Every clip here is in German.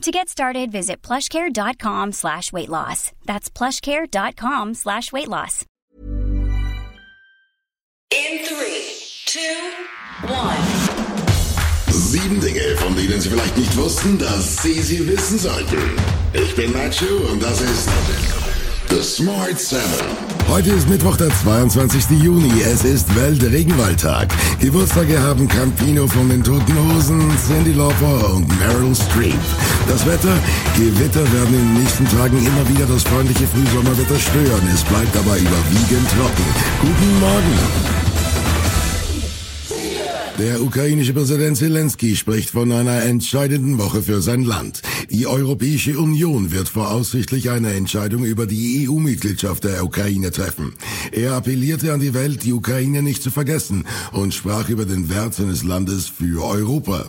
To get started, visit plushcare.com slash weight loss. That's plushcare.com slash weight loss. In three, two, one. Sieben Dinge, von denen Sie vielleicht nicht wussten, dass Sie sie wissen sollten. Ich bin Nacho und das ist The Smart Seven. Heute ist Mittwoch, der 22. Juni. Es ist Weltregenwaldtag. Geburtstage haben Campino von den Toten Hosen, Cindy Lauper und Meryl Streep. Das Wetter? Gewitter werden in den nächsten Tagen immer wieder das freundliche Frühsommerwetter stören. Es bleibt aber überwiegend trocken. Guten Morgen. Der ukrainische Präsident Zelensky spricht von einer entscheidenden Woche für sein Land. Die Europäische Union wird voraussichtlich eine Entscheidung über die EU-Mitgliedschaft der Ukraine treffen. Er appellierte an die Welt, die Ukraine nicht zu vergessen und sprach über den Wert seines Landes für Europa.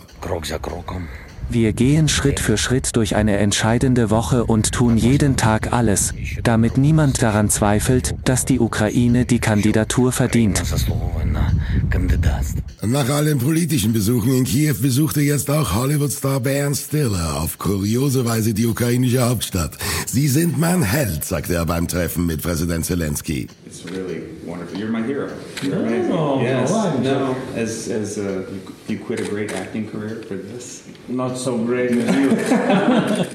Wir gehen Schritt für Schritt durch eine entscheidende Woche und tun jeden Tag alles, damit niemand daran zweifelt, dass die Ukraine die Kandidatur verdient. Nach allen politischen Besuchen in Kiew besuchte jetzt auch Hollywood-Star Ben Stiller auf kuriose Weise die ukrainische Hauptstadt. Sie sind mein Held, sagte er beim Treffen mit Präsident Zelensky. It's really wonderful. You're my hero. You're amazing. Yes. No. As as uh, you, you quit a great acting career for this. Not so great as you.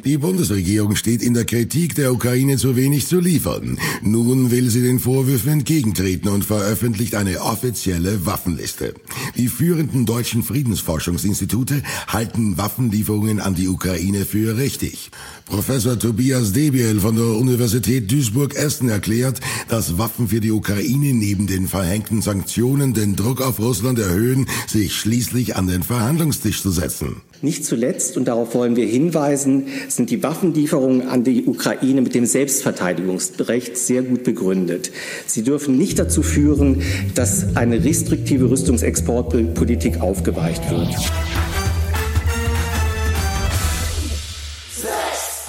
Die Bundesregierung steht in der Kritik, der Ukraine zu wenig zu liefern. Nun will sie den Vorwürfen entgegentreten und veröffentlicht eine offizielle Waffenliste. Die führenden deutschen Friedensforschungsinstitute halten Waffenlieferungen an die Ukraine für richtig. Professor Tobias Debiel von der Universität Duisburg-Essen erklärt, dass Waffen für die Ukraine neben den verhängten Sanktionen den Druck auf Russland erhöhen, sich schließlich an den Verhandlungstisch zu setzen. Nicht zuletzt, und darauf wollen wir hinweisen, sind die Waffenlieferungen an die Ukraine mit dem Selbstverteidigungsrecht sehr gut begründet. Sie dürfen nicht dazu führen, dass eine restriktive Rüstungsexportpolitik aufgeweicht wird.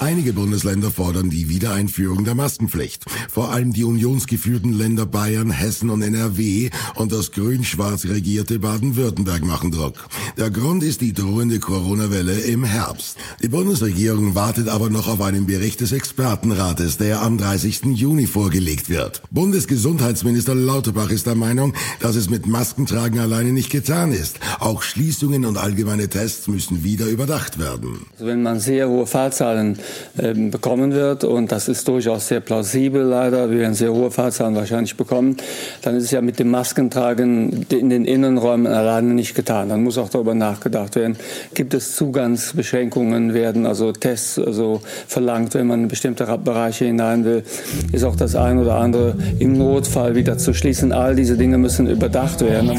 Einige Bundesländer fordern die Wiedereinführung der Maskenpflicht. Vor allem die unionsgeführten Länder Bayern, Hessen und NRW und das grün-schwarz regierte Baden-Württemberg machen Druck. Der Grund ist die drohende Corona-Welle im Herbst. Die Bundesregierung wartet aber noch auf einen Bericht des Expertenrates, der am 30. Juni vorgelegt wird. Bundesgesundheitsminister Lauterbach ist der Meinung, dass es mit Maskentragen alleine nicht getan ist. Auch Schließungen und allgemeine Tests müssen wieder überdacht werden. Also wenn man sehr hohe Fallzahlen ähm, bekommen wird, und das ist durchaus sehr plausibel leider, wir werden sehr hohe Fallzahlen wahrscheinlich bekommen, dann ist es ja mit dem Maskentragen in den Innenräumen alleine nicht getan. Dann muss auch darüber nachgedacht werden, gibt es Zugangsbeschränkungen, werden also Tests also verlangt, wenn man in bestimmte Bereiche hinein will, ist auch das ein oder andere im Notfall wieder zu schließen. All diese Dinge müssen überdacht werden.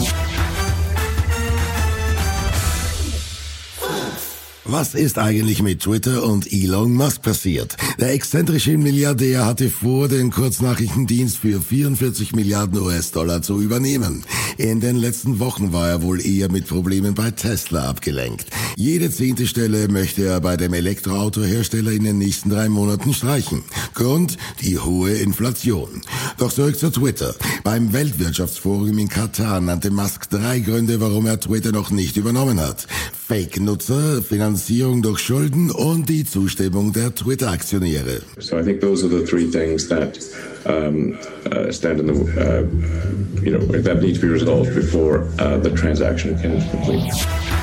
Was ist eigentlich mit Twitter und Elon Musk passiert? Der exzentrische Milliardär hatte vor, den Kurznachrichtendienst für 44 Milliarden US-Dollar zu übernehmen. In den letzten Wochen war er wohl eher mit Problemen bei Tesla abgelenkt. Jede zehnte Stelle möchte er bei dem Elektroautohersteller in den nächsten drei Monaten streichen. Grund? Die hohe Inflation. Doch zurück zu Twitter. Beim Weltwirtschaftsforum in Katar nannte Musk drei Gründe, warum er Twitter noch nicht übernommen hat. Fake-Nutzer, Finanzierung durch Schulden und die Zustimmung der Twitter-Aktionäre. So I think those are the three things that um, uh, stand in the, uh, you know, that need to be resolved before uh, the transaction can complete.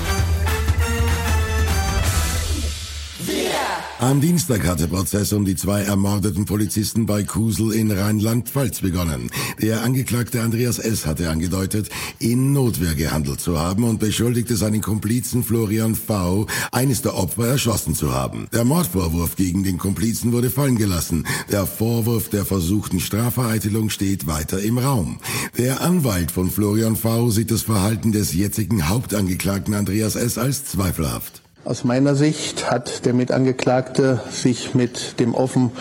Am Dienstag hat der Prozess um die zwei ermordeten Polizisten bei Kusel in Rheinland-Pfalz begonnen. Der Angeklagte Andreas S. hatte angedeutet, in Notwehr gehandelt zu haben und beschuldigte seinen Komplizen Florian V., eines der Opfer erschossen zu haben. Der Mordvorwurf gegen den Komplizen wurde fallen gelassen. Der Vorwurf der versuchten Strafvereitelung steht weiter im Raum. Der Anwalt von Florian V. sieht das Verhalten des jetzigen Hauptangeklagten Andreas S. als zweifelhaft. Aus meiner Sicht hat der Mitangeklagte sich mit dem offen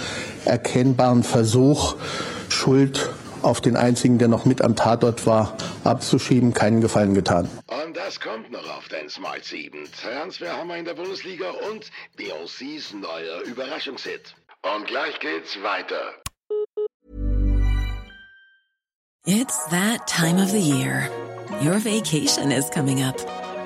erkennbaren Versuch, Schuld auf den einzigen, der noch mit am Tatort war, abzuschieben, keinen Gefallen getan. Und das kommt noch auf den Smart 7. Transferhammer in der Bundesliga und Beyoncés neuer Überraschungshit. Und gleich geht's weiter. It's that time of the year. Your vacation is coming up.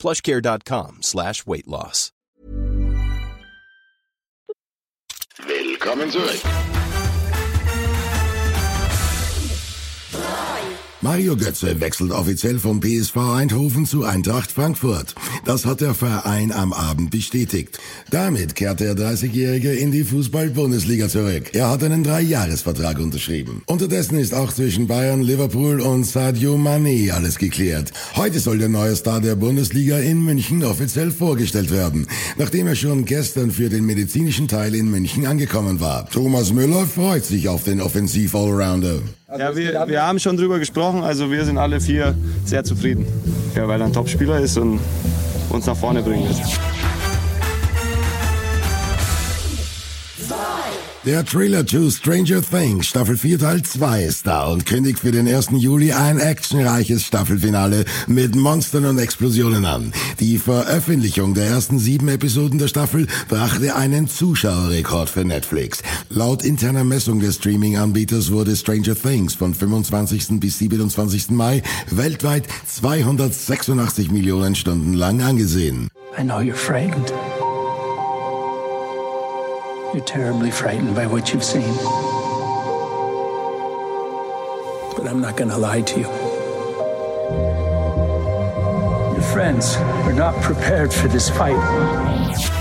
plushcare.com slash weight loss. Willkommen zurück. Mario Götze wechselt offiziell vom PSV Eindhoven zu Eintracht Frankfurt. Das hat der Verein am Abend bestätigt. Damit kehrt der 30-Jährige in die Fußball-Bundesliga zurück. Er hat einen Dreijahresvertrag unterschrieben. Unterdessen ist auch zwischen Bayern, Liverpool und Sadio Mané alles geklärt. Heute soll der neue Star der Bundesliga in München offiziell vorgestellt werden, nachdem er schon gestern für den medizinischen Teil in München angekommen war. Thomas Müller freut sich auf den Offensiv-Allrounder. Ja, wir, wir haben schon drüber gesprochen, also wir sind alle vier sehr zufrieden. Ja, weil er ein Top-Spieler ist und uns nach vorne bringen wird. Der Trailer to Stranger Things Staffel 4 Teil 2 ist da und kündigt für den 1. Juli ein actionreiches Staffelfinale mit Monstern und Explosionen an. Die Veröffentlichung der ersten sieben Episoden der Staffel brachte einen Zuschauerrekord für Netflix. Laut interner Messung des Streaming-Anbieters wurde Stranger Things von 25. bis 27. Mai weltweit 286 Millionen Stunden lang angesehen. I know you're frightened. You're terribly frightened by what you've seen. But I'm not going to lie to you. Your friends are not prepared for this fight.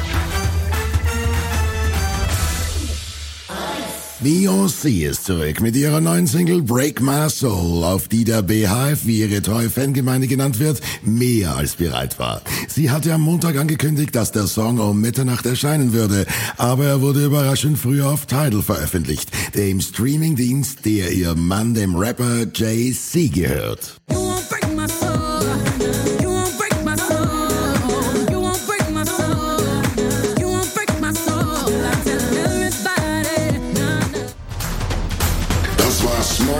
Beyoncé ist zurück mit ihrer neuen Single Break My Soul, auf die der BHF, wie ihre treue Fangemeinde genannt wird, mehr als bereit war. Sie hatte am Montag angekündigt, dass der Song um Mitternacht erscheinen würde, aber er wurde überraschend früher auf Tidal veröffentlicht, dem Streamingdienst, der ihr Mann, dem Rapper Jay-Z gehört.